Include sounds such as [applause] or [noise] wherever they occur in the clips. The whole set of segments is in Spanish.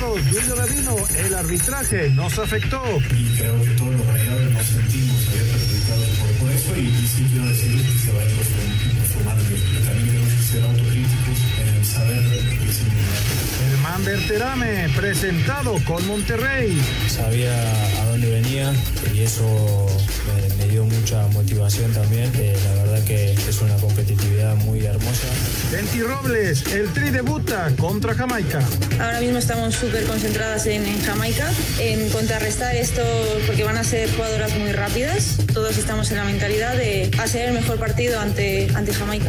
Rayados, Julio Davino, el arbitraje nos afectó. Y creo que todos los rayados nos sentimos perjudicados por, por eso y, y sí quiero decir que se va a transformar Berterame, presentado con Monterrey. Sabía a dónde venía y eso me, me dio mucha motivación también. Eh, la verdad que es una competitividad muy hermosa. Venti Robles, el tri debuta contra Jamaica. Ahora mismo estamos súper concentradas en, en Jamaica, en contrarrestar esto porque van a ser jugadoras muy rápidas. Todos estamos en la mentalidad de hacer el mejor partido ante, ante Jamaica.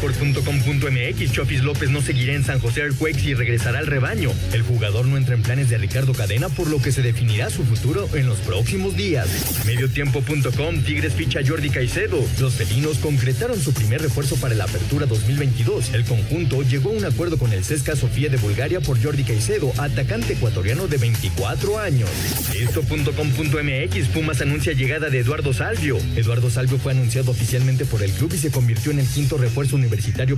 Record.com.mx Chofis López no seguirá en San José Earthquakes y regresará al rebaño. El jugador no entra en planes de Ricardo Cadena, por lo que se definirá su futuro en los próximos días. Mediotiempo.com Tigres ficha Jordi Caicedo. Los felinos concretaron su primer refuerzo para la apertura 2022. El conjunto llegó a un acuerdo con el Cesca Sofía de Bulgaria por Jordi Caicedo, atacante ecuatoriano de 24 años. Esto.com.mx Pumas anuncia llegada de Eduardo Salvio. Eduardo Salvio fue anunciado oficialmente por el club y se convirtió en el quinto refuerzo universitario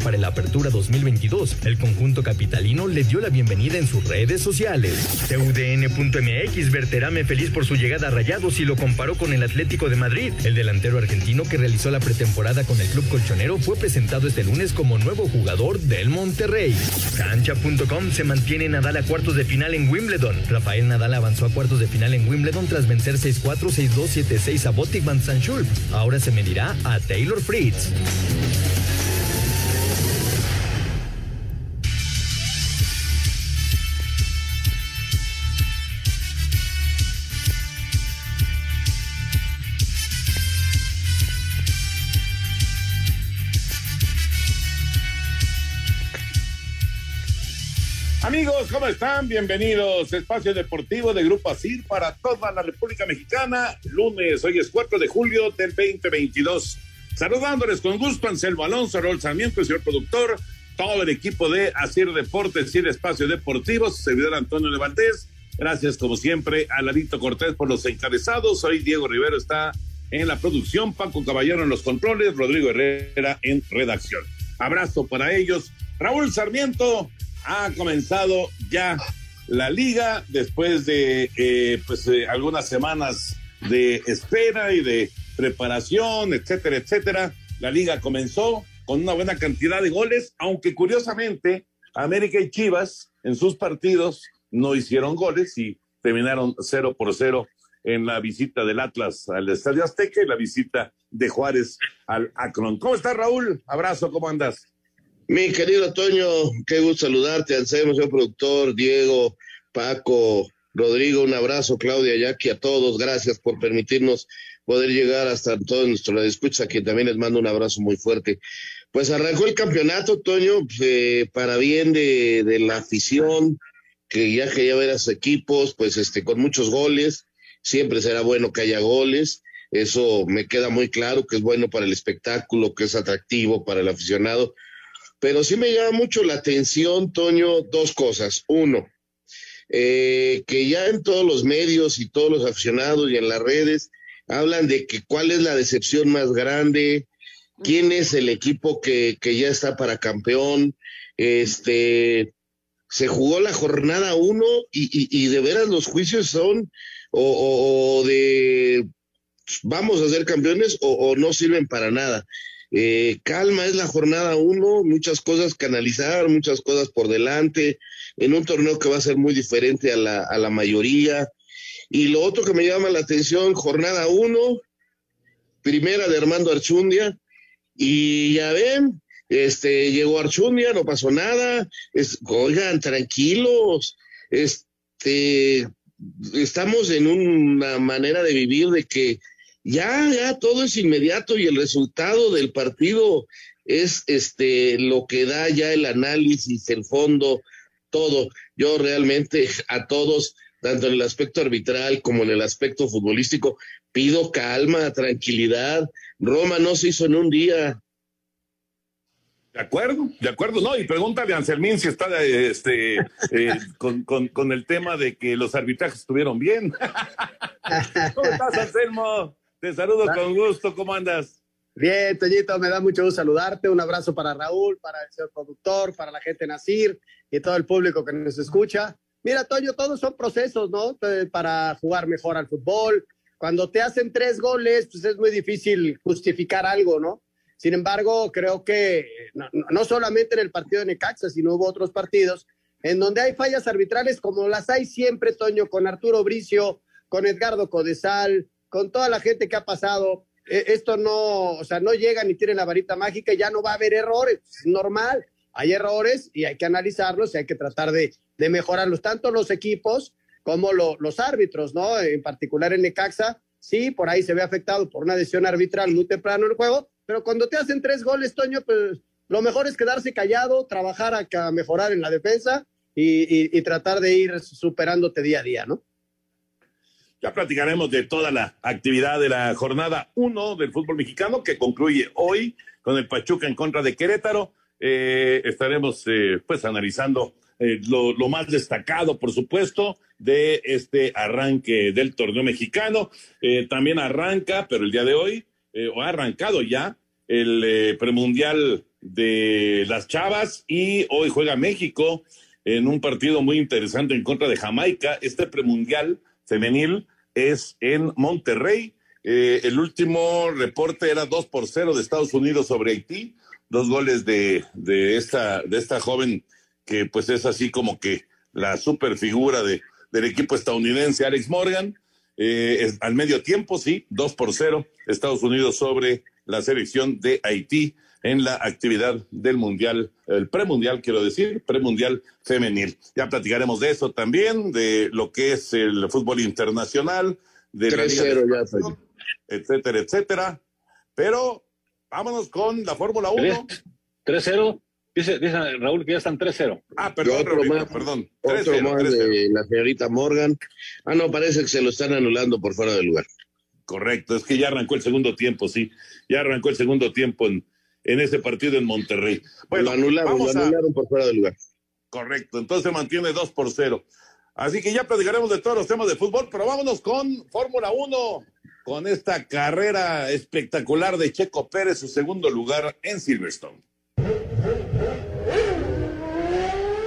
para la apertura 2022. El conjunto capitalino le dio la bienvenida en sus redes sociales. TUDN.mx Verterame feliz por su llegada a Rayados y lo comparó con el Atlético de Madrid. El delantero argentino que realizó la pretemporada con el club colchonero fue presentado este lunes como nuevo jugador del Monterrey. Cancha.com se mantiene Nadal a cuartos de final en Wimbledon. Rafael Nadal avanzó a cuartos de final en Wimbledon tras vencer 6-4, 6-2, 7-6 a Botic Van Sanschulp. Ahora se medirá a Taylor Fritz. Amigos, ¿cómo están? Bienvenidos. Espacio Deportivo de Grupo ASIR para toda la República Mexicana. Lunes, hoy es 4 de julio del 2022. Saludándoles con gusto, Anselmo Alonso, Raúl Sarmiento, señor productor, todo el equipo de ASIR Deportes y el Espacio Deportivo, su servidor Antonio Levaldés. Gracias, como siempre, a Larito Cortés por los encabezados. Hoy Diego Rivero está en la producción, Paco Caballero en los controles, Rodrigo Herrera en redacción. Abrazo para ellos. Raúl Sarmiento, ha comenzado ya la liga después de eh, pues eh, algunas semanas de espera y de preparación, etcétera, etcétera. La liga comenzó con una buena cantidad de goles, aunque curiosamente América y Chivas en sus partidos no hicieron goles y terminaron cero por cero en la visita del Atlas al Estadio Azteca y la visita de Juárez al Akron. ¿Cómo estás, Raúl? Abrazo, ¿cómo andas? Mi querido Toño, qué gusto saludarte, Anselmo, señor productor, Diego, Paco, Rodrigo, un abrazo, Claudia, Jackie, a todos, gracias por permitirnos poder llegar hasta todos nuestros escucha, a quien también les mando un abrazo muy fuerte. Pues arrancó el campeonato, Toño, eh, para bien de, de, la afición, que ya quería ver a sus equipos, pues este, con muchos goles, siempre será bueno que haya goles, eso me queda muy claro, que es bueno para el espectáculo, que es atractivo para el aficionado, pero sí me llama mucho la atención, Toño, dos cosas. Uno, eh, que ya en todos los medios y todos los aficionados y en las redes hablan de que cuál es la decepción más grande, quién es el equipo que, que ya está para campeón, este, se jugó la jornada uno y, de veras los juicios son o, de vamos a ser campeones o, no sirven para nada. Eh, calma es la jornada uno, muchas cosas que analizar, muchas cosas por delante, en un torneo que va a ser muy diferente a la, a la mayoría. Y lo otro que me llama la atención, jornada uno, primera de Armando Archundia, y ya ven, este, llegó Archundia, no pasó nada. Es, oigan, tranquilos. Este, estamos en una manera de vivir de que ya, ya todo es inmediato y el resultado del partido es este lo que da ya el análisis, el fondo, todo. Yo realmente a todos, tanto en el aspecto arbitral como en el aspecto futbolístico, pido calma, tranquilidad. Roma no se hizo en un día. De acuerdo, de acuerdo, no, y pregúntale a Anselmín si está este, eh, con, con, el tema de que los arbitrajes estuvieron bien. [laughs] ¿Cómo estás, Anselmo? Te saludo con gusto, ¿cómo andas? Bien, Toñito, me da mucho gusto saludarte. Un abrazo para Raúl, para el señor productor, para la gente Nacir y todo el público que nos escucha. Mira, Toño, todos son procesos, ¿no? Para jugar mejor al fútbol. Cuando te hacen tres goles, pues es muy difícil justificar algo, ¿no? Sin embargo, creo que no, solamente en el partido de Necaxa, sino hubo otros partidos en donde hay fallas arbitrales como las hay siempre, Toño, con Arturo Bricio, con Edgardo Codesal, con toda la gente que ha pasado. E, esto no, o sea, no llega ni tiene la varita mágica, ya no va a haber errores, es normal. Hay errores y hay que analizarlos y hay que tratar de, mejorarlos, tanto los equipos como los árbitros, ¿no? En particular en Necaxa, sí, por ahí se ve afectado por una decisión arbitral muy temprano en el juego, pero cuando te hacen tres goles, Toño, pues lo mejor es quedarse callado, trabajar a, mejorar en la defensa y, tratar de ir superándote día a día, ¿no? Ya platicaremos de toda la actividad de la jornada 1 del fútbol mexicano que concluye hoy con el Pachuca en contra de Querétaro. Eh, estaremos eh, pues analizando eh, lo, lo, más destacado, por supuesto, de este arranque del torneo mexicano. también arranca, pero el día de hoy, eh, o ha arrancado ya el eh, premundial de las Chavas y hoy juega México en un partido muy interesante en contra de Jamaica. Este premundial femenil es en Monterrey. Eh, el último reporte era 2 por 0 de Estados Unidos sobre Haití. Dos goles de, de, esta, de esta joven que pues es así como que la super figura de, del equipo estadounidense, Alex Morgan. Eh, al medio tiempo, sí, 2 por 0, Estados Unidos sobre la selección de Haití en la actividad del Mundial, el premundial, quiero decir, premundial femenil. Ya platicaremos de eso también, de lo que es el fútbol internacional, de la Liga etcétera, etcétera. Pero vámonos con la Fórmula 1. 3-0. Dice, dice Raúl que ya están 3-0. Ah, perdón, perdón. Otro más de la señorita Morgan. Ah, no, parece que se lo están anulando por fuera del lugar. Correcto, es que ya arrancó el segundo tiempo, sí. Ya arrancó el segundo tiempo en, en ese partido en Monterrey. Bueno, lo anularon, lo anularon por fuera del lugar. Correcto, entonces se mantiene 2 por 0. Así que ya platicaremos de todos los temas de fútbol, pero vámonos con Fórmula 1, con esta carrera espectacular de Checo Pérez, su segundo lugar en Silverstone.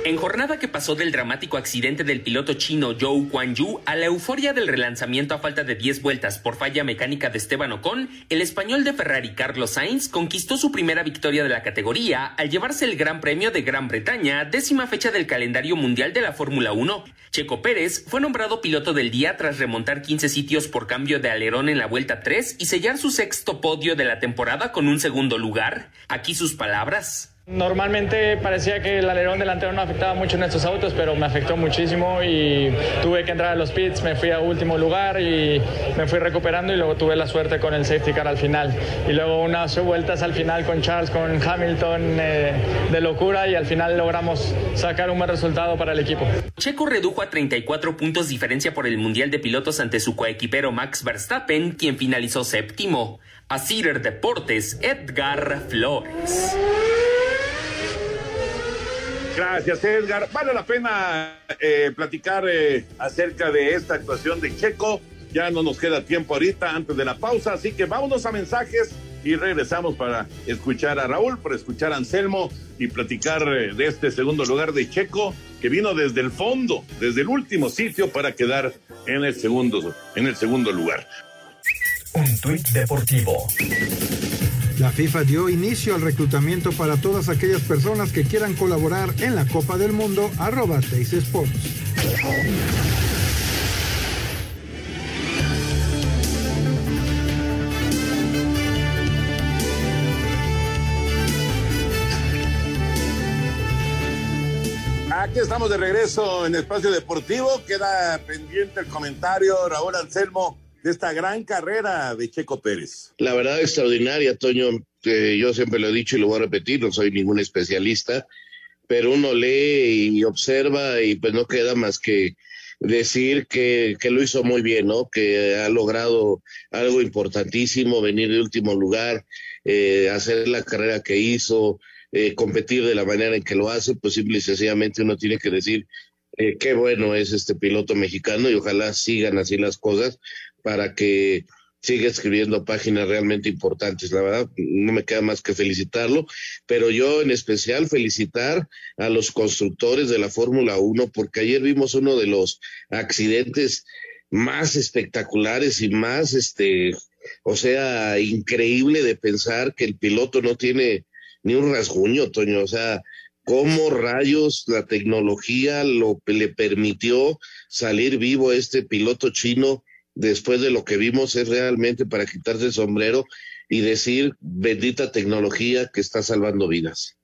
En jornada que pasó del dramático accidente del piloto chino Zhou Guanyu a la euforia del relanzamiento a falta de 10 vueltas por falla mecánica de Esteban Ocon, el español de Ferrari Carlos Sainz conquistó su primera victoria de la categoría al llevarse el Gran Premio de Gran Bretaña, décima fecha del calendario mundial de la Fórmula 1. Checo Pérez fue nombrado piloto del día tras remontar 15 sitios por cambio de alerón en la vuelta 3 y sellar su sexto podio de la temporada con un segundo lugar. Aquí sus palabras. Normalmente parecía que el alerón delantero no afectaba mucho en estos autos, pero me afectó muchísimo y tuve que entrar a los pits, me fui a último lugar y me fui recuperando y luego tuve la suerte con el safety car al final. Y luego unas vueltas al final con Charles, con Hamilton eh, de locura y al final logramos sacar un buen resultado para el equipo. Checo redujo a 34 puntos diferencia por el Mundial de Pilotos ante su coequipero Max Verstappen, quien finalizó séptimo. A Deportes, Edgar Flores. Gracias, Edgar. Vale la pena eh, platicar eh, acerca de esta actuación de Checo. Ya no nos queda tiempo ahorita antes de la pausa, así que vámonos a mensajes y regresamos para escuchar a Raúl, para escuchar a Anselmo y platicar eh, de este segundo lugar de Checo que vino desde el fondo, desde el último sitio para quedar en el segundo, en el segundo lugar. Un tuit deportivo. La FIFA dio inicio al reclutamiento para todas aquellas personas que quieran colaborar en la Copa del Mundo, arroba Sports. Aquí estamos de regreso en Espacio Deportivo. Queda pendiente el comentario, Raúl Anselmo, de esta gran carrera de Checo Pérez. La verdad extraordinaria, Toño. que yo siempre lo he dicho y lo voy a repetir, no soy ningún especialista, pero uno lee y observa y pues no queda más que decir que, que lo hizo muy bien, ¿no? Que ha logrado algo importantísimo, venir de último lugar, eh, hacer la carrera que hizo, eh, competir de la manera en que lo hace, pues simple y sencillamente uno tiene que decir eh, qué bueno es este piloto mexicano y ojalá sigan así las cosas para que siga escribiendo páginas realmente importantes. La verdad, no me queda más que felicitarlo, pero yo en especial felicitar a los constructores de la Fórmula 1, porque ayer vimos uno de los accidentes más espectaculares y más, este, o sea, increíble de pensar que el piloto no tiene ni un rasguño, Toño. O sea, cómo rayos la tecnología lo le permitió salir vivo a este piloto chino después de lo que vimos es realmente para quitarse el sombrero y decir bendita tecnología que está salvando vidas.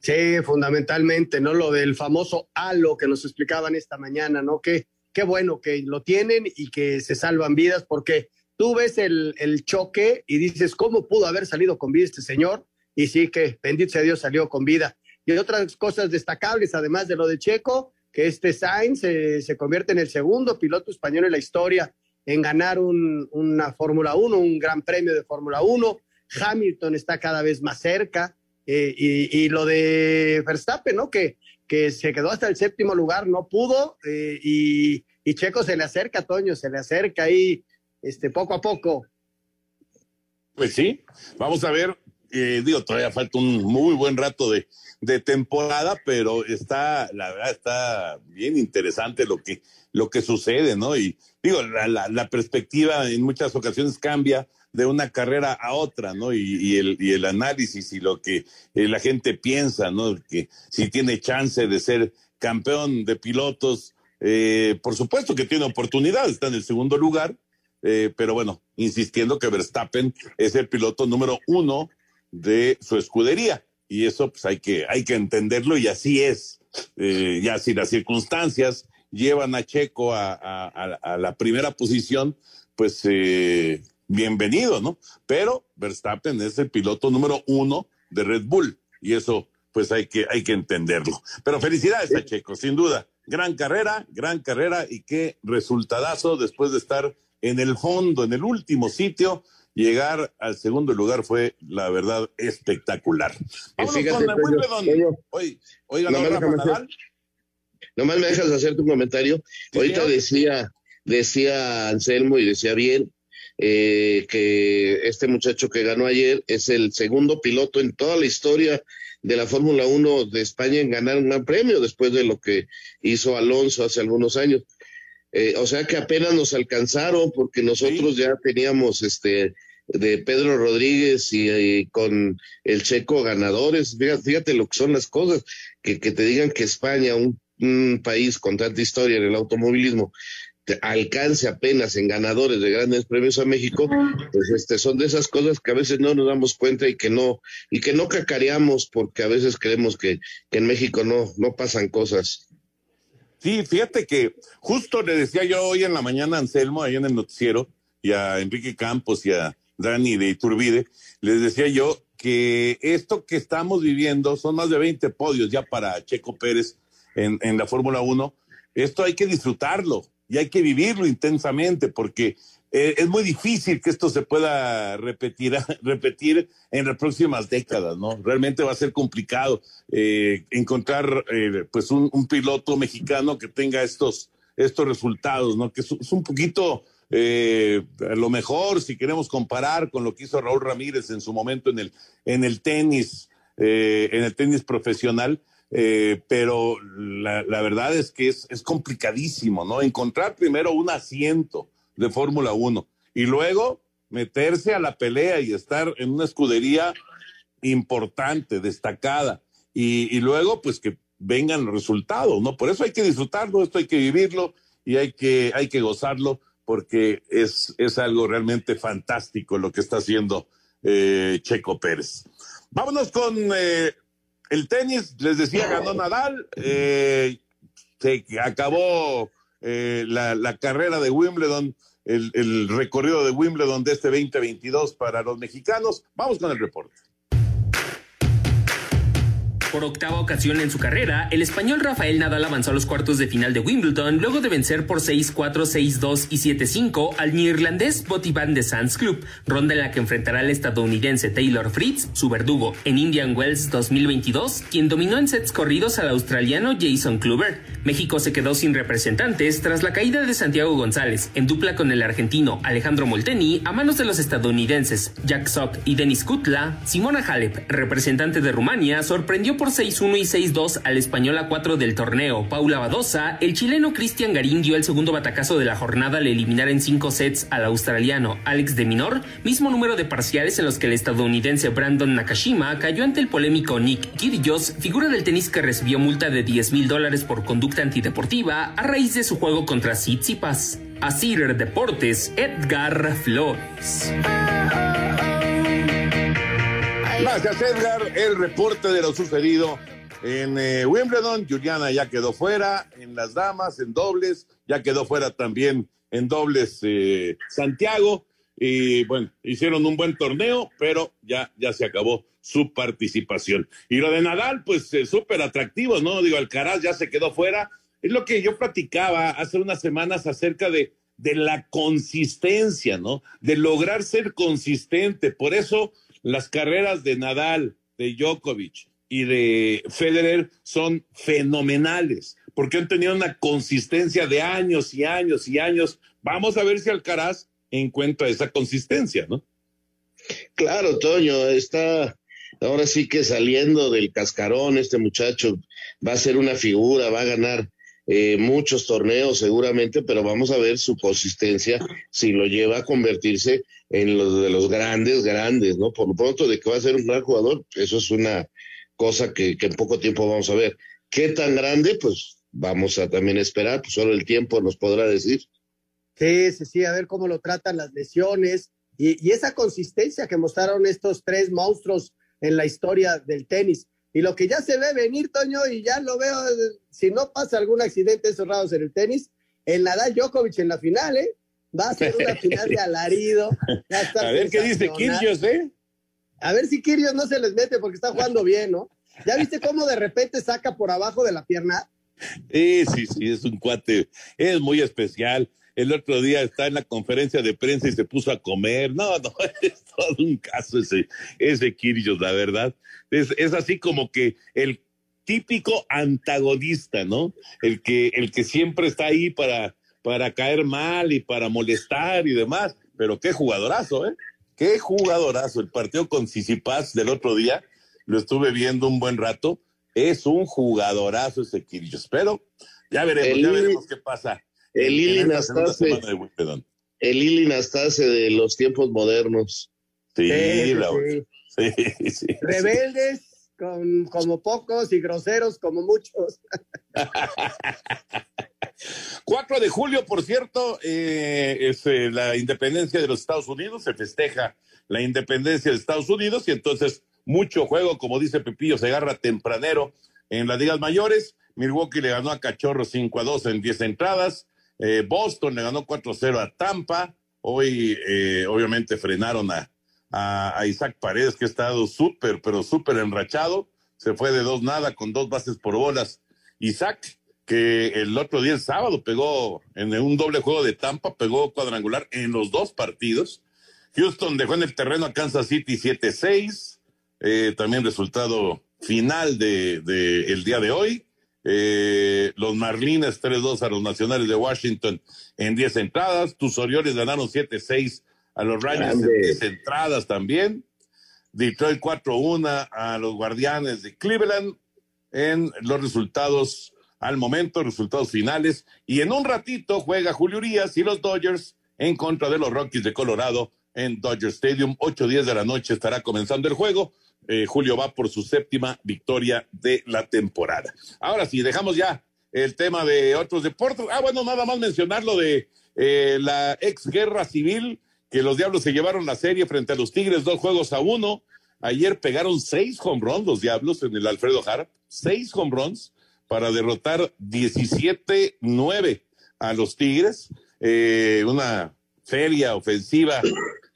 Sí, fundamentalmente, ¿no? Lo del famoso halo que nos explicaban esta mañana, ¿no? Que qué bueno que lo tienen y que se salvan vidas, porque tú ves el, el choque y dices, ¿cómo pudo haber salido con vida este señor? y sí que, bendito sea Dios, salió con vida. Y otras cosas destacables, además de lo de Checo, que este Sainz se convierte en el segundo piloto español en la historia en ganar una Fórmula 1, un gran premio de Fórmula 1. Hamilton está cada vez más cerca. Eh, y, lo de Verstappen, ¿no? Que, que se quedó hasta el séptimo lugar, no pudo. Eh, y, y, Checo se le acerca, Toño, se le acerca ahí este, poco a poco. Pues sí, vamos a ver eh, digo, todavía falta un muy buen rato de, de, temporada, pero está, la verdad, está bien interesante lo que, lo que sucede, ¿no? Y digo, la, la, perspectiva en muchas ocasiones cambia de una carrera a otra, ¿no? Y, y, el, y el análisis y lo que eh, la gente piensa, ¿no? Que si tiene chance de ser campeón de pilotos, eh, por supuesto que tiene oportunidad, está en el segundo lugar, eh, pero bueno, insistiendo que Verstappen es el piloto número uno de su escudería. Y eso pues hay que, hay que entenderlo y así es. Eh, ya si las circunstancias llevan a Checo a, a, la primera posición, pues eh, bienvenido, ¿no? Pero Verstappen es el piloto número uno de Red Bull y eso pues hay que, hay que entenderlo. Pero felicidades a Checo, sin duda. Gran carrera, gran carrera y qué resultadazo después de estar en el fondo, en el último sitio llegar al segundo lugar fue, la verdad, espectacular. Vámonos con Wimbledon. Ganó Rafa Nadal. Nomás me dejas hacer tu comentario. Ahorita decía, decía Anselmo y decía bien eh, que este muchacho que ganó ayer es el segundo piloto en toda la historia de la Fórmula 1 de España en ganar un gran premio después de lo que hizo Alonso hace algunos años. Eh, o sea que apenas nos alcanzaron porque nosotros ya teníamos este de Pedro Rodríguez y, con el checo ganadores. Fíjate, lo que son las cosas, que, que te digan que España, un, país con tanta historia en el automovilismo, alcance apenas en ganadores de grandes premios a México, pues este son de esas cosas que a veces no nos damos cuenta y que no y que no cacareamos porque a veces creemos que, que en México no no pasan cosas. Sí, fíjate que justo le decía yo hoy en la mañana a Anselmo ahí en el noticiero y a Enrique Campos y a Dani de Iturbide, les decía yo que esto que estamos viviendo son más de 20 podios ya para Checo Pérez en, la Fórmula 1. Esto hay que disfrutarlo y hay que vivirlo intensamente porque eh, es muy difícil que esto se pueda repetir, [laughs] repetir en las próximas décadas, ¿no? Realmente va a ser complicado eh, encontrar eh, pues un, piloto mexicano que tenga estos, estos resultados, ¿no? Que es, un poquito lo mejor si queremos comparar con lo que hizo Raúl Ramírez en su momento en el, en el tenis, en el tenis profesional, eh, pero la, verdad es que es, complicadísimo, ¿no? Encontrar primero un asiento de Fórmula 1 y luego meterse a la pelea y estar en una escudería importante, destacada, y, y luego pues que vengan los resultados, ¿no? Por eso hay que disfrutarlo, esto hay que vivirlo y hay que, hay que gozarlo porque es, es algo realmente fantástico lo que está haciendo eh, Checo Pérez. Vámonos con eh, el tenis, les decía, ganó Nadal, eh, se acabó eh, la, la, carrera de Wimbledon, el, el recorrido de Wimbledon de este 2022 para los mexicanos. Vamos con el reporte. Por octava ocasión en su carrera, el español Rafael Nadal avanzó a los cuartos de final de Wimbledon luego de vencer por 6-4, 6-2 y 7-5 al neerlandés Botti van de Sands Club, ronda en la que enfrentará al estadounidense Taylor Fritz, su verdugo, en Indian Wells 2022, quien dominó en sets corridos al australiano Jason Kluber. México se quedó sin representantes tras la caída de Santiago González, en dupla con el argentino Alejandro Molteni, a manos de los estadounidenses Jack Sock y Denis Kutla. Simona Halep, representante de Rumania, sorprendió por 6-1 y 6-2 al español A4 del torneo, Paula Badosa, el chileno Cristian Garín dio el segundo batacazo de la jornada al eliminar en cinco sets al australiano Alex de Minor, mismo número de parciales en los que el estadounidense Brandon Nakashima cayó ante el polémico Nick Kyrgios, figura del tenis que recibió multa de 10 mil dólares por conducta antideportiva a raíz de su juego contra Tsitsipas. Asir Deportes, Edgar Flores. Gracias, Edgar. El reporte de lo sucedido en eh, Wimbledon. Juliana ya quedó fuera en las damas, en dobles. Ya quedó fuera también en dobles eh, Santiago. Y bueno, hicieron un buen torneo, pero ya, ya se acabó su participación. Y lo de Nadal, pues eh, súper atractivo, ¿no? Digo, Alcaraz ya se quedó fuera. Es lo que yo platicaba hace unas semanas acerca de, de la consistencia, ¿no? De lograr ser consistente. Por eso las carreras de Nadal, de Djokovic y de Federer son fenomenales, porque han tenido una consistencia de años y años y años. Vamos a ver si Alcaraz encuentra esa consistencia, ¿no? Claro, Toño, está ahora sí que saliendo del cascarón, este muchacho va a ser una figura, va a ganar eh, muchos torneos seguramente, pero vamos a ver su consistencia si lo lleva a convertirse en los de los grandes, grandes, ¿no? Por lo pronto de que va a ser un gran jugador, eso es una cosa que, en poco tiempo vamos a ver. ¿Qué tan grande? Pues vamos a también esperar, pues solo el tiempo nos podrá decir. Sí, sí, sí, a ver cómo lo tratan las lesiones y esa consistencia que mostraron estos tres monstruos en la historia del tenis. Y lo que ya se ve venir, Toño, y ya lo veo, si no pasa algún accidente esos raros en el tenis, el Nadal Djokovic en la final, ¿eh? Va a ser una final de alarido. [laughs] a ver qué dice Kyrgios, ¿eh? A ver si Kyrgios no se les mete porque está jugando bien, ¿no? ¿Ya viste cómo de repente saca por abajo de la pierna? Sí, sí, sí, es un cuate, es muy especial. El otro día está en la conferencia de prensa y se puso a comer. No, no, [laughs] es todo un caso ese, ese Kyrgios, la verdad. Es, es así como que el típico antagonista, ¿no? El que, el que siempre está ahí para, para caer mal y para molestar y demás. Pero qué jugadorazo, ¿eh? Qué jugadorazo. El partido con Sisipas del otro día, lo estuve viendo un buen rato. Es un jugadorazo ese Kyrgios. Pero ya veremos, el, ya veremos qué pasa. El Lili Nastase. El Lili Nastase de los tiempos modernos. Sí, sí, Raúl. Sí, sí, Rebeldes con, como pocos y groseros como muchos. [laughs] 4 de julio, por cierto, eh, es eh, la independencia de los Estados Unidos, se festeja la independencia de Estados Unidos y entonces mucho juego, como dice Pepillo, se agarra tempranero en las ligas mayores. Milwaukee le ganó a Cachorro 5 a 2 en 10 entradas. Eh, Boston le ganó 4-0 a Tampa. Hoy, eh, obviamente, frenaron a, Isaac Paredes, que ha estado súper, pero súper enrachado. Se fue de dos nada con dos bases por bolas. Isaac, que el otro día, el sábado, pegó en un doble juego de Tampa, pegó cuadrangular en los dos partidos. Houston dejó en el terreno a Kansas City 7-6. Eh, también resultado final de, el día de hoy. Eh, los Marlines 3-2 a los Nacionales de Washington en 10 entradas. Tus Orioles ganaron 7-6 a los Rangers en 10 entradas también. Detroit 4-1 a los Guardianes de Cleveland en los resultados al momento, resultados finales. Y en un ratito juega Julio Urias y los Dodgers en contra de los Rockies de Colorado en Dodger Stadium. 8-10 de la noche estará comenzando el juego. Eh, Julio va por su séptima victoria de la temporada. Ahora sí, dejamos ya el tema de otros deportes. Ah, bueno, nada más mencionar lo de eh, la ex guerra civil, que los Diablos se llevaron la serie frente a los Tigres, dos juegos a uno. Ayer pegaron seis home runs los Diablos en el Alfredo Harp, seis home runs para derrotar 17-9 a los Tigres. Eh, una feria ofensiva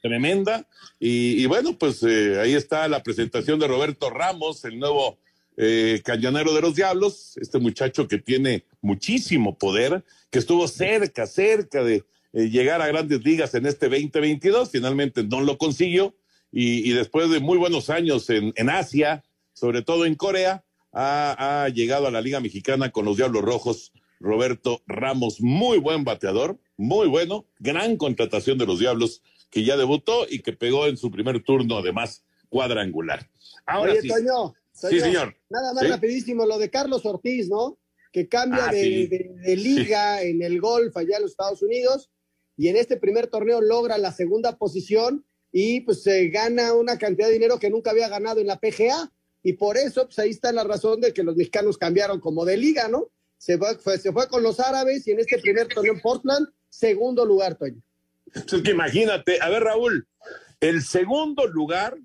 tremenda. Y, bueno, pues eh, ahí está la presentación de Roberto Ramos, el nuevo eh, cañonero de los Diablos, este muchacho que tiene muchísimo poder, que estuvo cerca, cerca de eh, llegar a grandes ligas en este 2022, finalmente no lo consiguió. Y, después de muy buenos años en, en Asia, sobre todo en Corea, ha, ha llegado a la Liga Mexicana con los Diablos Rojos. Roberto Ramos, muy buen bateador, muy bueno, gran contratación de los Diablos que ya debutó y que pegó en su primer turno, además, cuadrangular. Ahora Oye, sí. Toño, Sí, señor. Nada más Sí. rapidísimo, lo de Carlos Ortiz, ¿no? Que cambia Ah, de, sí. de- de liga en el golf allá en los Estados Unidos y en este primer torneo logra la segunda posición y pues se gana una cantidad de dinero que nunca había ganado en la PGA y por eso pues ahí está la razón de que los mexicanos cambiaron como de liga, ¿no? Se fue, fue- se fue con los árabes y en este primer torneo en Portland, segundo lugar, Toño. Es que imagínate, a ver Raúl, el segundo lugar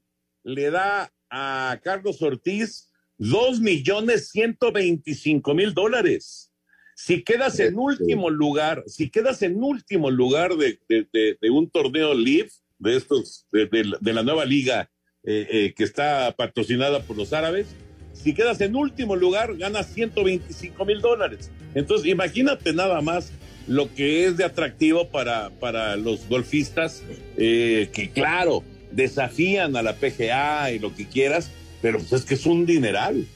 le da a Carlos Ortiz dos millones ciento veinticinco mil dólares. Si quedas en último lugar, si quedas en último lugar de, de- de- de un torneo live, de estos, de, de la- de la nueva liga eh, eh, que está patrocinada por los árabes, si quedas en último lugar, ganas 125 mil dólares. Entonces, imagínate nada más lo que es de atractivo para, para los golfistas, eh, que claro, desafían a la PGA y lo que quieras, pero pues es que es un dineral.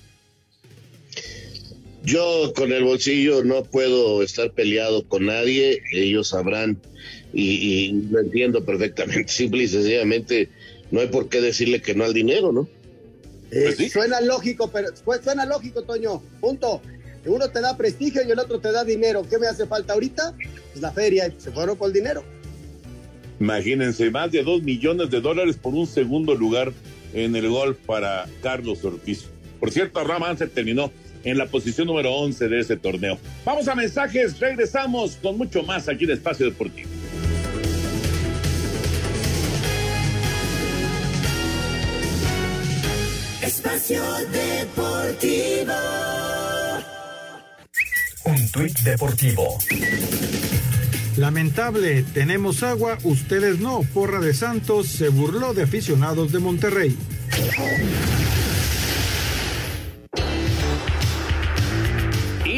Yo con el bolsillo no puedo estar peleado con nadie, ellos sabrán y, y lo entiendo perfectamente. [laughs] Simple y sencillamente no hay por qué decirle que no al dinero, ¿no? Eh, Suena lógico, pero pues, suena lógico, Toño. Punto. Uno te da prestigio y el otro te da dinero. ¿Qué me hace falta ahorita? Pues la feria. y Se fueron por el dinero. Imagínense, más de dos millones de dólares por un segundo lugar en el golf para Carlos Ortiz. Por cierto, Rama se terminó en la posición número 11 de ese torneo. Vamos a mensajes, regresamos con mucho más aquí en Espacio Deportivo. Espacio Deportivo. Un tuit deportivo. Lamentable, tenemos agua, ustedes no. Porra de Santos se burló de aficionados de Monterrey.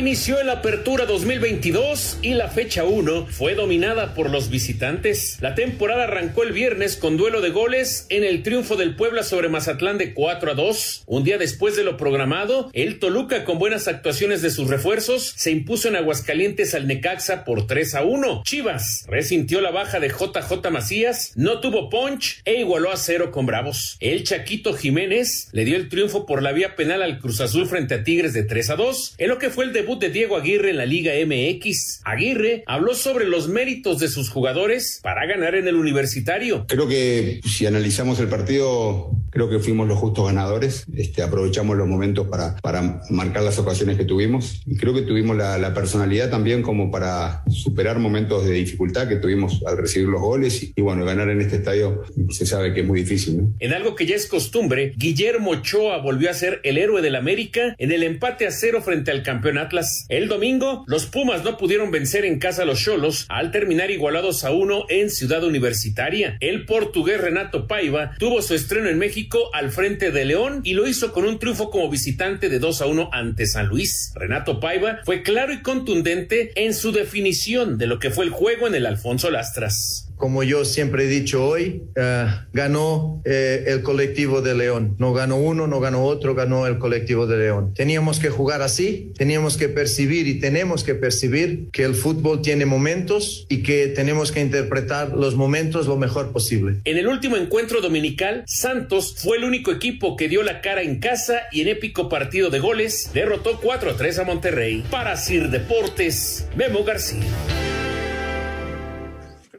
Inició el Apertura 2022 y la fecha 1 fue dominada por los visitantes. La temporada arrancó el viernes con duelo de goles en el triunfo del Puebla sobre Mazatlán de 4 a 2. Un día después de lo programado, el Toluca con buenas actuaciones de sus refuerzos se impuso en Aguascalientes al Necaxa por 3 a 1. Chivas resintió la baja de JJ Macías, no tuvo punch e igualó a cero con Bravos. El Chaquito Jiménez le dio el triunfo por la vía penal al Cruz Azul frente a Tigres de 3 a 2, en lo que fue el de Diego Aguirre en la Liga MX. Aguirre habló sobre los méritos de sus jugadores para ganar en el universitario. Creo que si analizamos el partido, creo que fuimos los justos ganadores. Este, aprovechamos los momentos para, para marcar las ocasiones que tuvimos. Y creo que tuvimos la, la personalidad también como para superar momentos de dificultad que tuvimos al recibir los goles. Y, y bueno, ganar en este estadio se sabe que es muy difícil. En algo que ya es costumbre, Guillermo Ochoa volvió a ser el héroe del América en el empate a cero frente al campeón Atlas. El domingo, los Pumas no pudieron vencer en casa a los Cholos al terminar igualados a uno en Ciudad Universitaria. El portugués Renato Paiva tuvo su estreno en México al frente de León y lo hizo con un triunfo como visitante de 2 a 1 ante San Luis. Renato Paiva fue claro y contundente en su definición de lo que fue el juego en el Alfonso Lastras. Como yo siempre he dicho hoy, eh, ganó eh, el colectivo de León. No ganó uno, no ganó otro, ganó el colectivo de León. Teníamos que jugar así, teníamos que percibir y tenemos que percibir que el fútbol tiene momentos y que tenemos que interpretar los momentos lo mejor posible. En el último encuentro dominical, Santos fue el único equipo que dio la cara en casa y en épico partido de goles derrotó 4 a 3 a Monterrey. Para Sir Deportes, Memo García.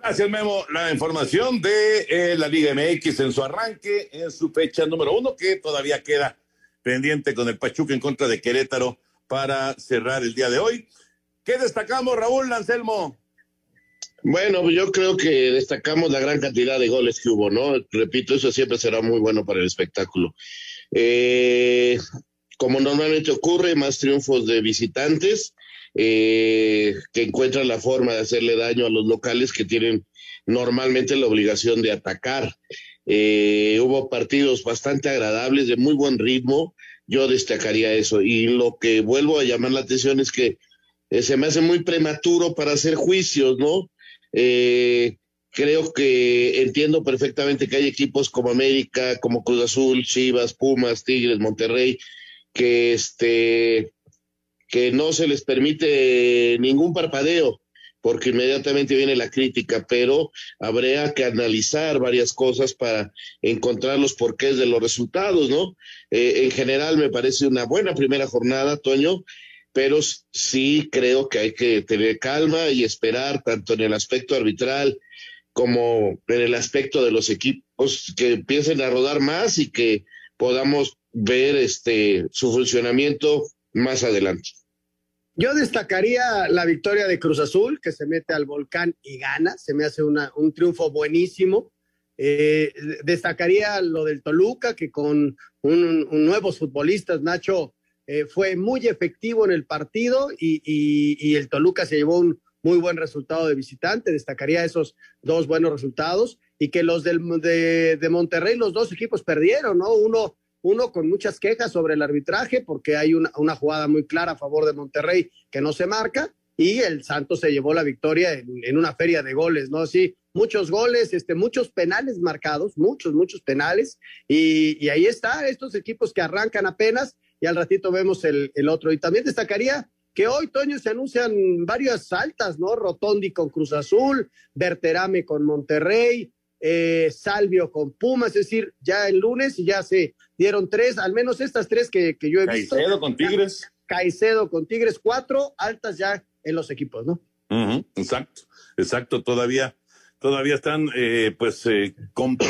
Gracias, Memo. La información de eh, la Liga MX en su arranque, en su fecha número uno, que todavía queda pendiente con el Pachuca en contra de Querétaro para cerrar el día de hoy. ¿Qué destacamos, Raúl Anselmo? Bueno, pues yo creo que destacamos la gran cantidad de goles que hubo, ¿no? Repito, eso siempre será muy bueno para el espectáculo. Eh, como normalmente ocurre, más triunfos de visitantes eh, que encuentran la forma de hacerle daño a los locales que tienen normalmente la obligación de atacar. Eh, hubo partidos bastante agradables, de muy buen ritmo, yo destacaría eso. Y lo que vuelvo a llamar la atención es que eh, se me hace muy prematuro para hacer juicios, ¿no? Eh, creo que entiendo perfectamente que hay equipos como América, como Cruz Azul, Chivas, Pumas, Tigres, Monterrey, que este que no se les permite ningún parpadeo, porque inmediatamente viene la crítica, pero habría que analizar varias cosas para encontrar los porqués de los resultados, ¿no? Eh, en general me parece una buena primera jornada, Toño, pero sí creo que hay que tener calma y esperar tanto en el aspecto arbitral como en el aspecto de los equipos que empiecen a rodar más y que podamos ver este su funcionamiento más adelante. Yo destacaría la victoria de Cruz Azul, que se mete al volcán y gana. Se me hace una, un triunfo buenísimo. Eh, destacaría lo del Toluca, que con un, un nuevos futbolistas, Nacho, eh, fue muy efectivo en el partido y, y, y, el Toluca se llevó un muy buen resultado de visitante. Destacaría esos dos buenos resultados y que los del, de, de Monterrey, los dos equipos perdieron, ¿no? Uno uno con muchas quejas sobre el arbitraje porque hay una, una, jugada muy clara a favor de Monterrey que no se marca y el Santos se llevó la victoria en, una feria de goles, ¿no? Sí, muchos goles, este, muchos penales marcados, muchos, muchos penales y, y ahí está, estos equipos que arrancan apenas y al ratito vemos el, el otro. Y también destacaría que hoy, Toño, se anuncian varias altas, ¿no? Rotondi con Cruz Azul, Berterame con Monterrey, eh, Salvio con Pumas, es decir, ya el lunes y ya se dieron tres, al menos estas tres que, que yo he visto. Caicedo con Tigres. Caicedo con Tigres, cuatro altas ya en los equipos, ¿no? Uh -huh, exacto, exacto, todavía, todavía están eh, pues eh, comple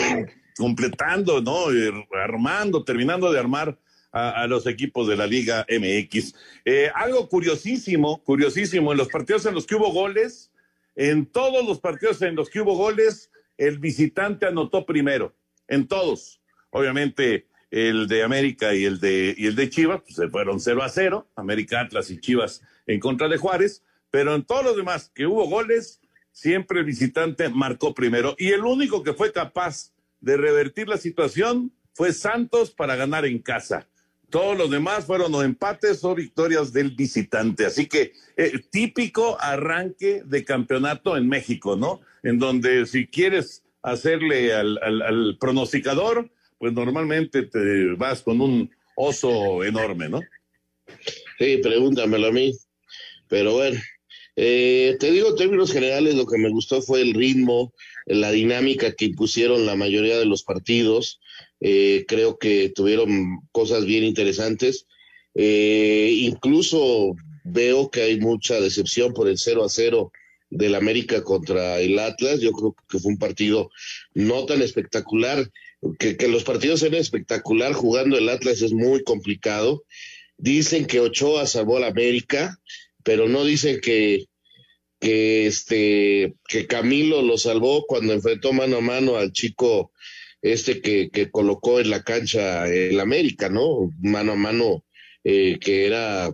completando, ¿no? Eh, armando, terminando de armar a, a, los equipos de la Liga MX. Eh, algo curiosísimo, curiosísimo, en los partidos en los que hubo goles, en todos los partidos en los que hubo goles, el visitante anotó primero, en todos. Obviamente, el de América y el de, y el de Chivas, pues se fueron 0 a 0, América Atlas y Chivas en contra de Juárez, pero en todos los demás que hubo goles, siempre el visitante marcó primero. Y el único que fue capaz de revertir la situación fue Santos para ganar en casa. Todos los demás fueron o empates o victorias del visitante. Así que eh, típico arranque de campeonato en México, ¿no? En donde si quieres hacerle al, al, al pronosticador, pues normalmente te vas con un oso enorme, ¿no? Sí, pregúntamelo a mí. Pero bueno, eh, te digo en términos generales, lo que me gustó fue el ritmo, la dinámica que impusieron la mayoría de los partidos. Eh, creo que tuvieron cosas bien interesantes. Eh, incluso veo que hay mucha decepción por el 0 a 0 del América contra el Atlas. Yo creo que fue un partido no tan espectacular. Que, que los partidos sean espectacular jugando el Atlas es muy complicado. Dicen que Ochoa salvó al América, pero no dicen que, que este que Camilo lo salvó cuando enfrentó mano a mano al chico este que, que colocó en la cancha el América, ¿no? Mano a mano, eh, que era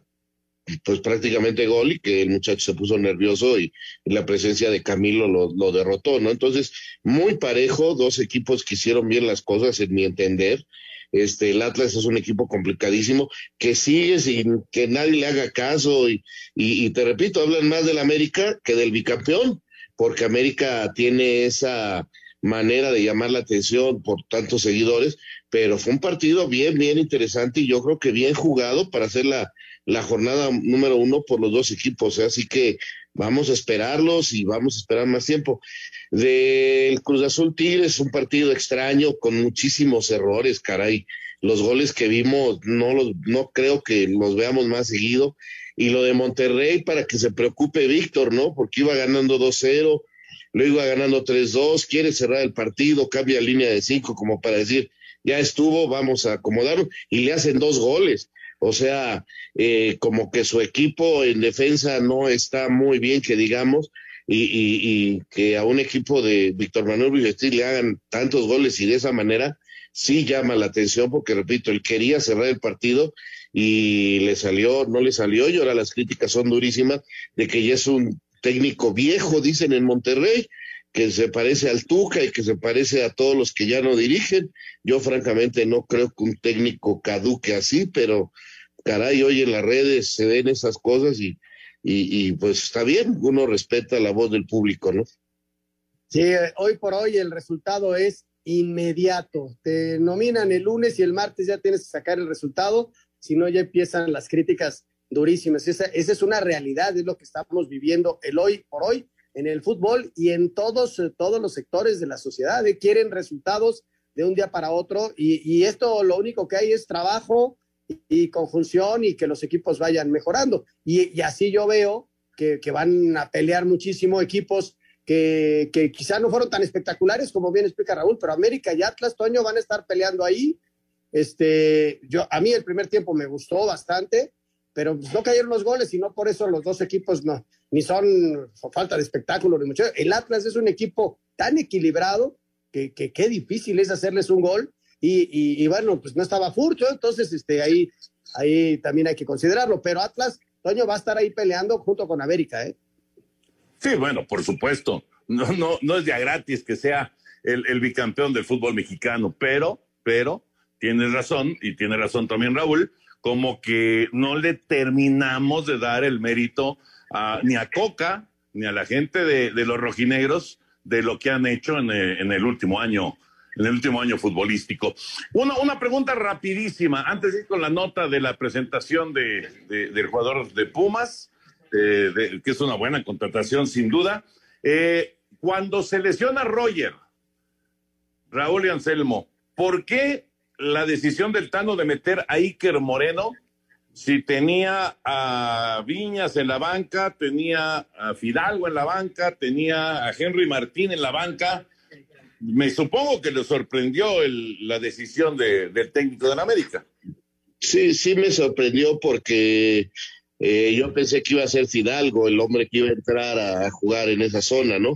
pues prácticamente gol y que el muchacho se puso nervioso y, la presencia de Camilo lo, lo, derrotó, ¿no? Entonces, muy parejo, dos equipos que hicieron bien las cosas, en mi entender. Este, el Atlas es un equipo complicadísimo que sigue sin que nadie le haga caso y, y, y te repito, hablan más del América que del bicampeón porque América tiene esa manera de llamar la atención por tantos seguidores, pero fue un partido bien, bien interesante y yo creo que bien jugado para hacer la, la jornada número uno por los dos equipos, ¿eh? así que vamos a esperarlos y vamos a esperar más tiempo. Del Cruz Azul Tigres, un partido extraño con muchísimos errores, caray. Los goles que vimos no los, no creo que los veamos más seguido. Y lo de Monterrey para que se preocupe Víctor, ¿no? Porque iba ganando 2-0, lo iba ganando 3-2, quiere cerrar el partido, cambia línea de 5 como para decir, ya estuvo, vamos a acomodarlo, y le hacen dos goles. O sea, eh, como que su equipo en defensa no está muy bien, que digamos, y, y, que a un equipo de Víctor Manuel Billestil le hagan tantos goles y de esa manera, sí llama la atención, porque repito, él quería cerrar el partido y le salió, no le salió, y ahora las críticas son durísimas de que ya es un técnico viejo, dicen en Monterrey, que se parece al Tuca y que se parece a todos los que ya no dirigen. Yo francamente no creo que un técnico caduque así, pero caray, hoy en las redes se ven esas cosas y, y, pues está bien, uno respeta la voz del público, ¿no? Sí, hoy por hoy el resultado es inmediato. Te nominan el lunes y el martes ya tienes que sacar el resultado, si no ya empiezan las críticas durísimas. Esa, esa es una realidad, es lo que estamos viviendo el hoy por hoy en el fútbol y en todos, todos los sectores de la sociedad. ¿eh? Quieren resultados de un día para otro y, y, esto lo único que hay es trabajo y, conjunción y que los equipos vayan mejorando. Y, y así yo veo que, que, van a pelear muchísimo equipos que, que quizá no fueron tan espectaculares como bien explica Raúl, pero América y Atlas, Toño, van a estar peleando ahí. Este, yo, a mí el primer tiempo me gustó bastante pero no cayeron los goles y no por eso los dos equipos no, ni son falta de espectáculo, ni mucho. El Atlas es un equipo tan equilibrado que qué difícil es hacerles un gol y, y, bueno, pues no estaba Furcho, entonces este, ahí, ahí también hay que considerarlo, pero Atlas, Toño, va a estar ahí peleando junto con América, ¿eh? Sí, bueno, por supuesto, no, no, no es ya gratis que sea el, el bicampeón del fútbol mexicano, pero, pero, tienes razón, y tiene razón también Raúl, como que no le terminamos de dar el mérito ni a Coca ni a la gente de, los rojinegros de lo que han hecho en el, en el, último año en el último año futbolístico. Una, una pregunta rapidísima, antes de ir con la nota de la presentación de del jugador de Pumas, eh, que es una buena contratación sin duda. Eh, cuando se lesiona Roger, Raúl y Anselmo, ¿por qué la decisión del Tano de meter a Iker Moreno, si tenía a Viñas en la banca, tenía a Fidalgo en la banca, tenía a Henry Martín en la banca, me supongo que le sorprendió el, la decisión de, del técnico de la América. Sí, sí me sorprendió porque eh, yo pensé que iba a ser Fidalgo, el hombre que iba a entrar a, jugar en esa zona, ¿no?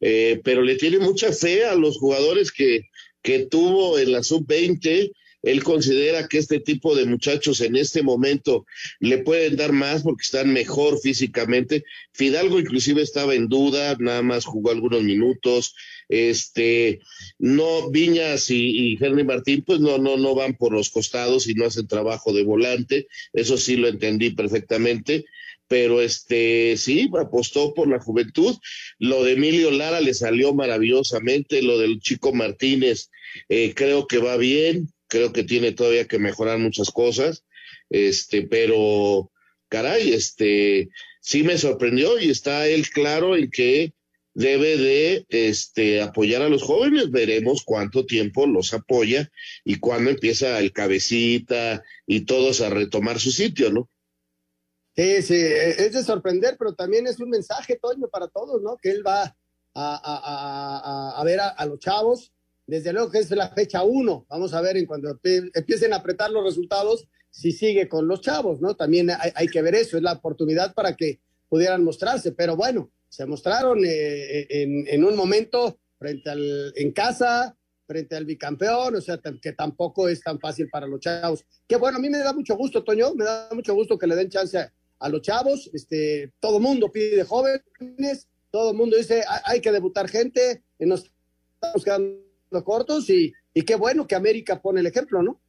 Eh, pero le tiene mucha fe a los jugadores que, que tuvo en la sub-20. Él considera que este tipo de muchachos en este momento le pueden dar más porque están mejor físicamente. Fidalgo inclusive estaba en duda, nada más jugó algunos minutos. Este, no, Viñas y, y Henry Martín, pues no, no, no van por los costados y no hacen trabajo de volante. Eso sí lo entendí perfectamente pero este sí apostó por la juventud. Lo de Emilio Lara le salió maravillosamente, lo del chico Martínez eh, creo que va bien, creo que tiene todavía que mejorar muchas cosas, este, pero caray, este sí me sorprendió y está él claro en que debe de este apoyar a los jóvenes, veremos cuánto tiempo los apoya y cuándo empieza el cabecita y todos a retomar su sitio, ¿no? Sí, sí, e, es de sorprender, pero también es un mensaje, Toño, para todos, ¿no? Que él va a, a, a, a ver a, los chavos. Desde luego que es la fecha uno. Vamos a ver en cuando empiecen a apretar los resultados, si sigue con los chavos, ¿no? También hay, hay que ver eso, es la oportunidad para que pudieran mostrarse. Pero bueno, se mostraron eh, en, en, un momento frente al, en casa, frente al bicampeón, o sea, que tampoco es tan fácil para los chavos. Que bueno, a mí me da mucho gusto, Toño, me da mucho gusto que le den chance a los chavos, este, todo mundo pide jóvenes, todo mundo dice hay que debutar gente, nos estamos quedando cortos y, y qué bueno que América pone el ejemplo, ¿no?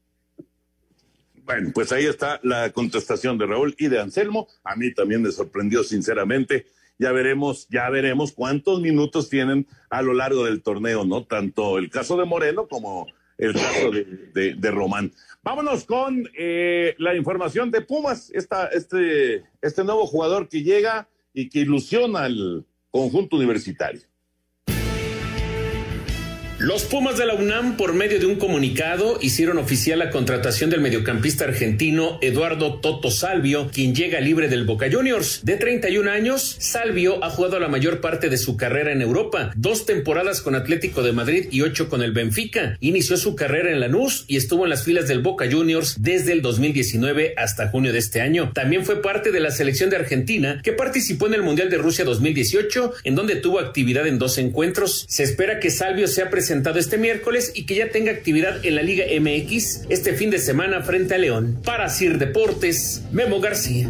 Bueno, pues ahí está la contestación de Raúl y de Anselmo. A mí también me sorprendió sinceramente ya veremos, ya veremos cuántos minutos tienen a lo largo del torneo, ¿no? Tanto el caso de Moreno como el caso de, de, Román. Vámonos con eh, la información de Pumas, esta, este, este nuevo jugador que llega y que ilusiona al conjunto universitario. Los Pumas de la UNAM, por medio de un comunicado, hicieron oficial la contratación del mediocampista argentino Eduardo Toto Salvio, quien llega libre del Boca Juniors. De 31 años, Salvio ha jugado la mayor parte de su carrera en Europa, dos temporadas con Atlético de Madrid y ocho con el Benfica. Inició su carrera en Lanús y estuvo en las filas del Boca Juniors desde el 2019 hasta junio de este año. También fue parte de la selección de Argentina, que participó en el Mundial de Rusia 2018, en donde tuvo actividad en dos encuentros. Se espera que Salvio sea presentado este miércoles y que ya tenga actividad en la Liga MX este fin de semana frente a León. Para Sir Deportes, Memo García.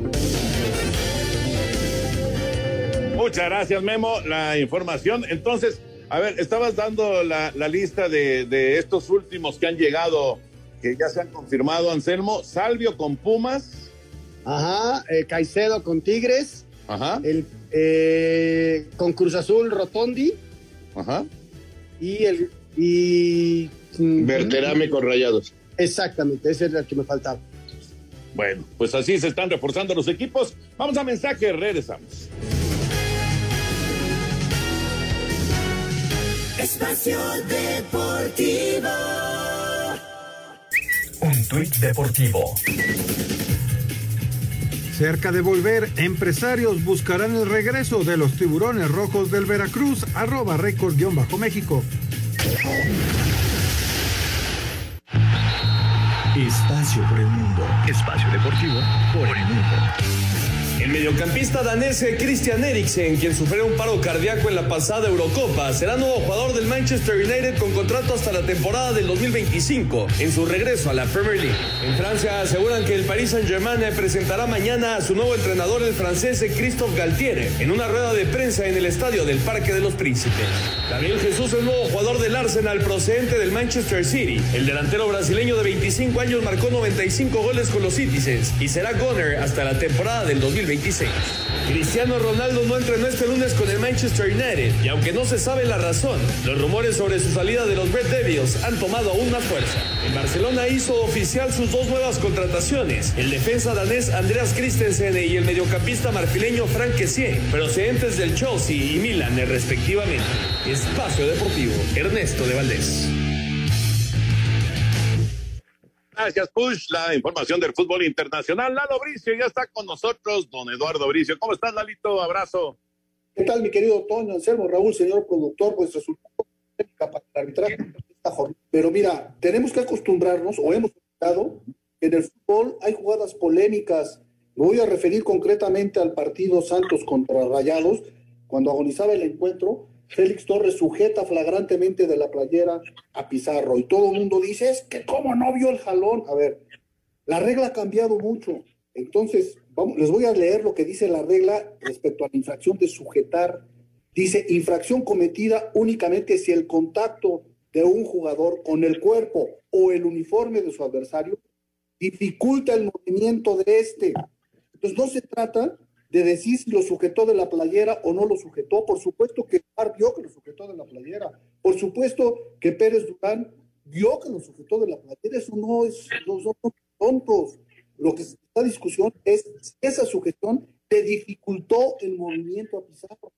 Muchas gracias, Memo. La información. Entonces, a ver, estabas dando la, lista de, estos últimos que han llegado, que ya se han confirmado, Anselmo. Salvio con Pumas. Ajá, eh, Caicedo con Tigres. Ajá. El, eh, con Cruz Azul Rotondi. Ajá y el y Verterame con rayados. Exactamente, ese es el que me faltaba. Bueno, pues así se están reforzando los equipos. Vamos a mensaje, regresamos. Espacio Deportivo. Un tuit deportivo. Cerca de volver, empresarios buscarán el regreso de los tiburones rojos del Veracruz, arroba récord-méxico. Espacio por el mundo. Espacio deportivo por el mundo. El mediocampista danés Christian Eriksen, quien sufrió un paro cardíaco en la pasada Eurocopa, será nuevo jugador del Manchester United con contrato hasta la temporada del 2025 en su regreso a la Premier League. En Francia aseguran que el Paris Saint-Germain presentará mañana a su nuevo entrenador, el francés Christophe Galtier, en una rueda de prensa en el estadio del Parque de los Príncipes. Gabriel Jesús es nuevo jugador del Arsenal procedente del Manchester City. El delantero brasileño de 25 años marcó 95 goles con los Citizens y será goner hasta la temporada del 2025. Cristiano Ronaldo no entrenó este lunes con el Manchester United y aunque no se sabe la razón, los rumores sobre su salida de los Red Devils han tomado aún más fuerza. En Barcelona hizo oficial sus dos nuevas contrataciones, el defensa danés Andreas Christensen y el mediocampista marfileño Frank Kessié, procedentes del Chelsea y Milan respectivamente. Espacio Deportivo, Ernesto de Valdés. Gracias, Push. La información del fútbol internacional. Lalo Bricio ya está con nosotros, don Eduardo Bricio. ¿Cómo estás, Lalito? Abrazo. ¿Qué tal, mi querido Toño, Anselmo, Raúl, señor productor? Pues resultó para el arbitraje Pero mira, tenemos que acostumbrarnos, o hemos estado, en el fútbol hay jugadas polémicas. Me voy a referir concretamente al partido Santos contra Rayados, cuando agonizaba el encuentro Félix Torres sujeta flagrantemente de la playera a Pizarro y todo el mundo dice, es que cómo no vio el jalón. A ver, la regla ha cambiado mucho. Entonces, vamos, les voy a leer lo que dice la regla respecto a la infracción de sujetar. Dice, infracción cometida únicamente si el contacto de un jugador con el cuerpo o el uniforme de su adversario dificulta el movimiento de este. Entonces, no se trata de decir si lo sujetó de la playera o no lo sujetó. Por supuesto que Mar vio que lo sujetó de la playera. Por supuesto que Pérez Durán vio que lo sujetó de la playera. Eso no es, no son tontos. Lo que está en discusión es si esa sujeción le dificultó el movimiento a Pizarro.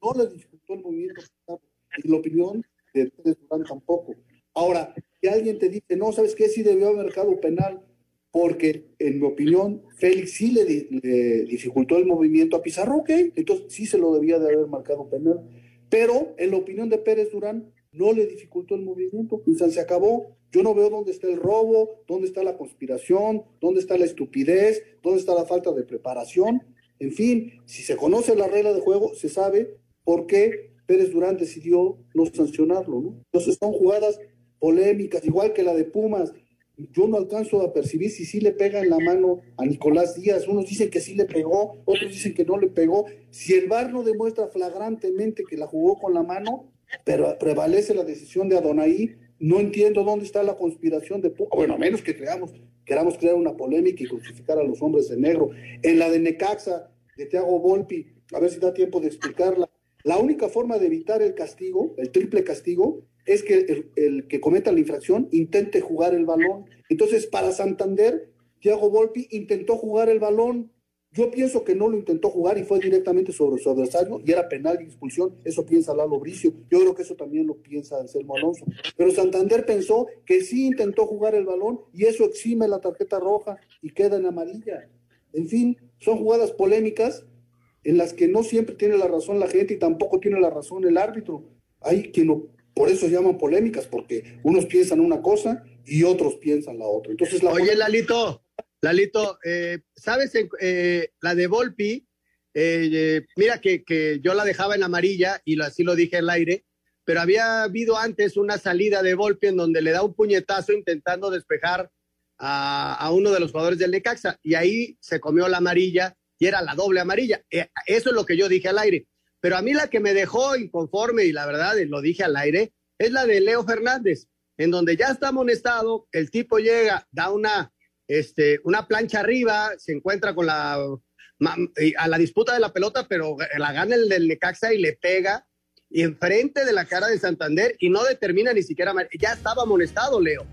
no le dificultó el movimiento a Pizarro. Y la opinión de Pérez Durán tampoco. Ahora, si alguien te dice, no, ¿sabes qué? Sí debió haber mercado penal porque en mi opinión Félix sí le, dificultó el movimiento a Pizarro, ok, entonces sí se lo debía de haber marcado penal, pero en la opinión de Pérez Durán no le dificultó el movimiento, sea, se acabó, yo no veo dónde está el robo, dónde está la conspiración, dónde está la estupidez, dónde está la falta de preparación, en fin, si se conoce la regla de juego, se sabe por qué Pérez Durán decidió no sancionarlo, ¿no? Entonces son jugadas polémicas, igual que la de Pumas, yo no alcanzo a percibir si sí le pega en la mano a Nicolás Díaz. Unos dicen que sí le pegó, otros dicen que no le pegó. Si el VAR no demuestra flagrantemente que la jugó con la mano, pero prevalece la decisión de Adonai, no entiendo dónde está la conspiración de... Bueno, a menos que creamos, queramos crear una polémica y crucificar a los hombres de negro. En la de Necaxa, de Thiago Volpi, a ver si da tiempo de explicarla. La única forma de evitar el castigo, el triple castigo, es que el, que cometa la infracción intente jugar el balón. Entonces, para Santander, Thiago Volpi intentó jugar el balón, yo pienso que no lo intentó jugar y fue directamente sobre su adversario y era penal y expulsión. Eso piensa Lalo Bricio. Yo creo que eso también lo piensa Anselmo Alonso. Pero Santander pensó que sí intentó jugar el balón y eso exime la tarjeta roja y queda en amarilla. En fin, son jugadas polémicas en las que no siempre tiene la razón la gente y tampoco tiene la razón el árbitro. Hay quien por eso se llaman polémicas, porque unos piensan una cosa y otros piensan la otra. Entonces, la Oye, Lalito, Lalito, eh, ¿sabes eh, la de Volpi? Eh, mira que, que, yo la dejaba en amarilla y así lo dije al aire, pero había habido antes una salida de Volpi en donde le da un puñetazo intentando despejar a, a uno de los jugadores del Necaxa y ahí se comió la amarilla y era la doble amarilla. eso es lo que yo dije al aire. Pero a mí la que me dejó inconforme y la verdad lo dije al aire es la de Leo Fernández, en donde ya está amonestado, el tipo llega, da una este, una plancha arriba, se encuentra con la a la disputa de la pelota, pero la gana el del Necaxa y le pega y enfrente de la cara de Santander y no determina ni siquiera, ya estaba amonestado Leo.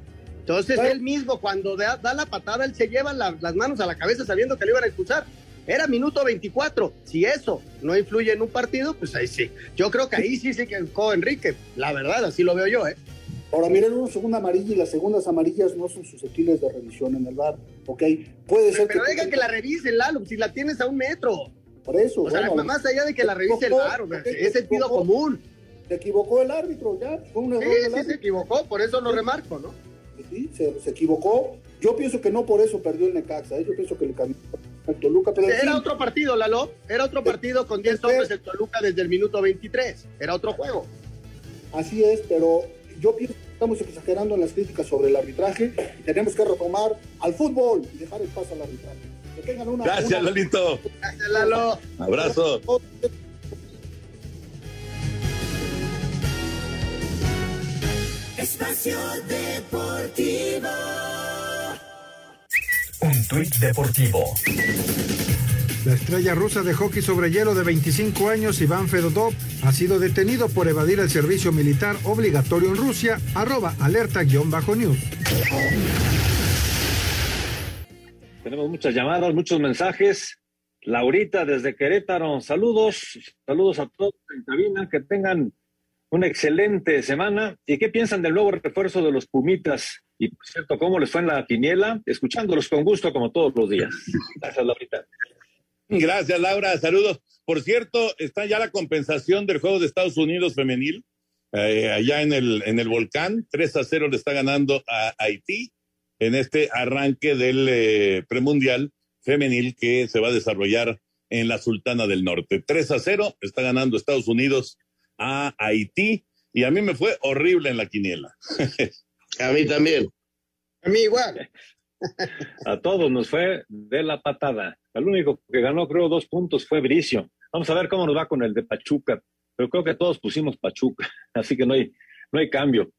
Entonces él mismo cuando da, la patada, él se lleva las manos a la cabeza sabiendo que le iban a expulsar. Era minuto 24. Si eso no influye en un partido, pues ahí sí. Yo creo que ahí sí se quedó Enrique. La verdad, así lo veo yo, ¿eh? Ahora, miren, una segunda amarilla y las segundas amarillas no son susceptibles de revisión en el bar, ¿ok? Puede ser Pero que... que la revise Lalo, si la tienes a un metro. Por eso. O sea, más allá de que la revise el bar, es sentido común. Se equivocó el árbitro, ya, fue un error sí, sí, se equivocó, por eso lo remarco, ¿no? Sí, se, se, equivocó. Yo pienso que no por eso perdió el Necaxa, ¿eh? yo pienso que le cambió el Toluca. Pero era otro partido, Lalo, era otro partido con 10 hombres el Toluca desde el minuto 23, era otro juego. Así es, pero yo pienso que estamos exagerando en las críticas sobre el arbitraje y tenemos que retomar al fútbol y dejar el paso al arbitraje. Que tengan una, Gracias, una... Lalito. Gracias, Lalo. Abrazo. Espacio Deportivo. Un tuit deportivo. La estrella rusa de hockey sobre hielo de 25 años, Iván Fedotov, ha sido detenido por evadir el servicio militar obligatorio en Rusia, arroba alerta-news. Tenemos muchas llamadas, muchos mensajes. Laurita desde Querétaro, saludos, saludos a todos en cabina, que tengan una excelente semana. ¿Y qué piensan del nuevo refuerzo de los Pumitas? Y por cierto, ¿cómo les fue en la quiniela? Escuchándolos con gusto como todos los días. Gracias, Laurita. Gracias, Laura. Saludos. Por cierto, está ya la compensación del juego de Estados Unidos femenil, eh, allá en el, en el volcán. 3 a 0 le está ganando a Haití en este arranque del eh, premundial femenil que se va a desarrollar en la Sultana del Norte. 3 a 0 está ganando Estados Unidos a Haití y a mí me fue horrible en la quiniela. [laughs] a mí también. A mí igual. [laughs] a todos nos fue de la patada. El único que ganó, creo, dos puntos fue Bricio. Vamos a ver cómo nos va con el de Pachuca. Pero creo que todos pusimos Pachuca, [laughs] así que no hay, no hay cambio.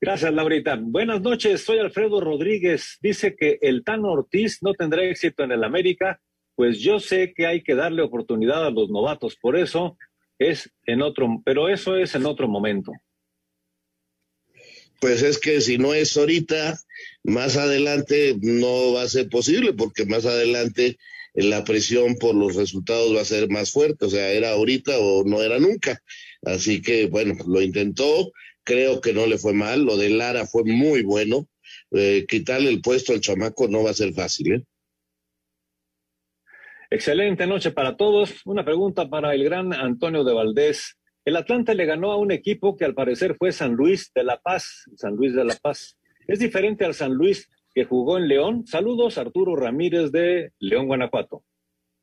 Gracias, Laurita. Buenas noches, soy Alfredo Rodríguez. Dice que el Tano Ortiz no tendrá éxito en el América. Pues yo sé que hay que darle oportunidad a los novatos, por eso es en otro, pero eso es en otro momento. Pues es que si no es ahorita, más adelante no va a ser posible, porque más adelante la presión por los resultados va a ser más fuerte, o sea, era ahorita o no era nunca. Así que, bueno, lo intentó, creo que no le fue mal, lo de Lara fue muy bueno, eh, quitarle el puesto al chamaco no va a ser fácil, ¿eh? Excelente noche para todos. Una pregunta para el gran Antonio de Valdés. El Atlante le ganó a un equipo que al parecer fue San Luis de La Paz. San Luis de La Paz. ¿Es diferente al San Luis que jugó en León? Saludos, Arturo Ramírez de León, Guanajuato.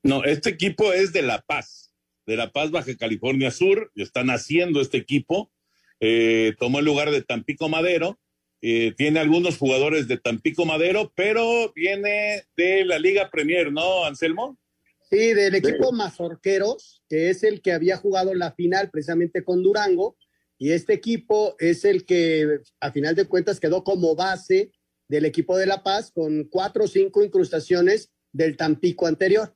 No, este equipo es de La Paz, de La Paz, Baja California Sur. Están haciendo este equipo. Eh, tomó el lugar de Tampico Madero. Eh, tiene algunos jugadores de Tampico Madero, pero viene de la Liga Premier, ¿no, Anselmo? Sí, del equipo Mazorqueros, que es el que había jugado la final precisamente con Durango, y este equipo es el que a final de cuentas quedó como base del equipo de La Paz con cuatro o cinco incrustaciones del Tampico anterior.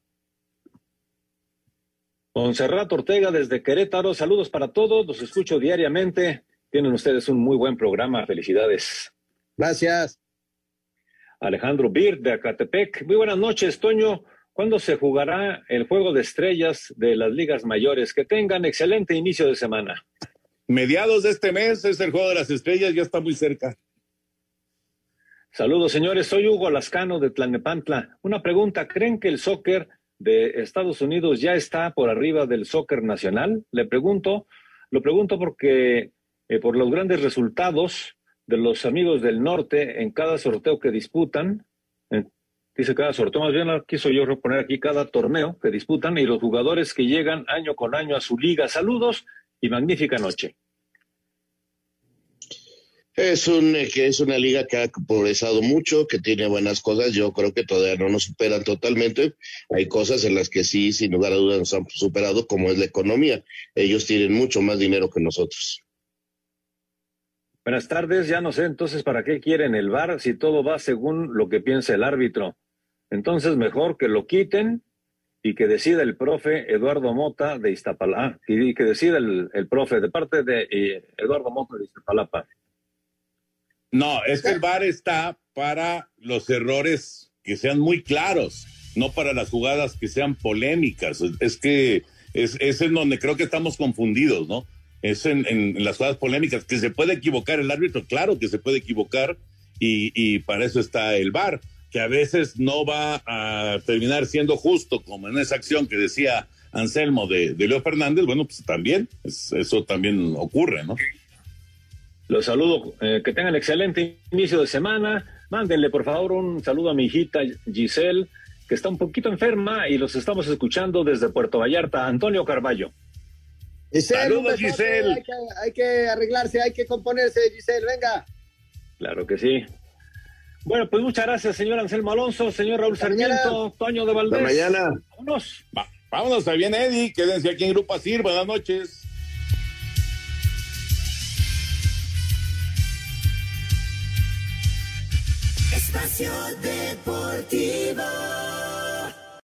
Monserrat Ortega desde Querétaro, saludos para todos, los escucho diariamente. Tienen ustedes un muy buen programa, felicidades. Gracias. Alejandro Bir de Acatepec, muy buenas noches, Toño. ¿Cuándo se jugará el juego de estrellas de las ligas mayores? Que tengan excelente inicio de semana. Mediados de este mes es el juego de las estrellas, ya está muy cerca. Saludos, señores. Soy Hugo Lascano de Tlanepantla. Una pregunta, ¿creen que el soccer de Estados Unidos ya está por arriba del soccer nacional? Le pregunto, lo pregunto porque eh, por los grandes resultados de los amigos del norte en cada sorteo que disputan, dice cada sorteo, más bien quiso yo reponer aquí cada torneo que disputan y los jugadores que llegan año con año a su liga. Saludos y magnífica noche. Es, un, que es una liga que ha progresado mucho, que tiene buenas cosas. Yo creo que todavía no nos superan totalmente. Hay cosas en las que sí, sin lugar a dudas, nos han superado, como es la economía. Ellos tienen mucho más dinero que nosotros. Buenas tardes. Ya no sé entonces para qué quieren el VAR si todo va según lo que piensa el árbitro. Entonces, mejor que lo quiten y que decida el profe Eduardo Mota de Iztapalapa, y que decida el, profe de parte de eh, Eduardo Mota de Iztapalapa. No, es que el VAR está para los errores que sean muy claros, no para las jugadas que sean polémicas. Es que es, es en donde creo que estamos confundidos, ¿no? Es en, en, las jugadas polémicas, que se puede equivocar el árbitro, claro que se puede equivocar, y, y para eso está el VAR que a veces no va a terminar siendo justo, como en esa acción que decía Anselmo de, Leo Fernández, bueno, pues también, eso también ocurre, ¿no? Los saludo, eh, que tengan excelente inicio de semana. Mándenle, por favor, un saludo a mi hijita Giselle, que está un poquito enferma y los estamos escuchando desde Puerto Vallarta. Antonio Carballo. Saludos, Giselle. Hay que, hay que arreglarse, hay que componerse, Giselle, venga. Claro que sí. Bueno, pues muchas gracias, señor Anselmo Alonso, señor Raúl Sarmiento, Toño de Valdés. mañana. Vámonos. vámonos, ahí viene Eddie. Quédense aquí en Grupo Asir. Buenas noches. Espacio Deportivo.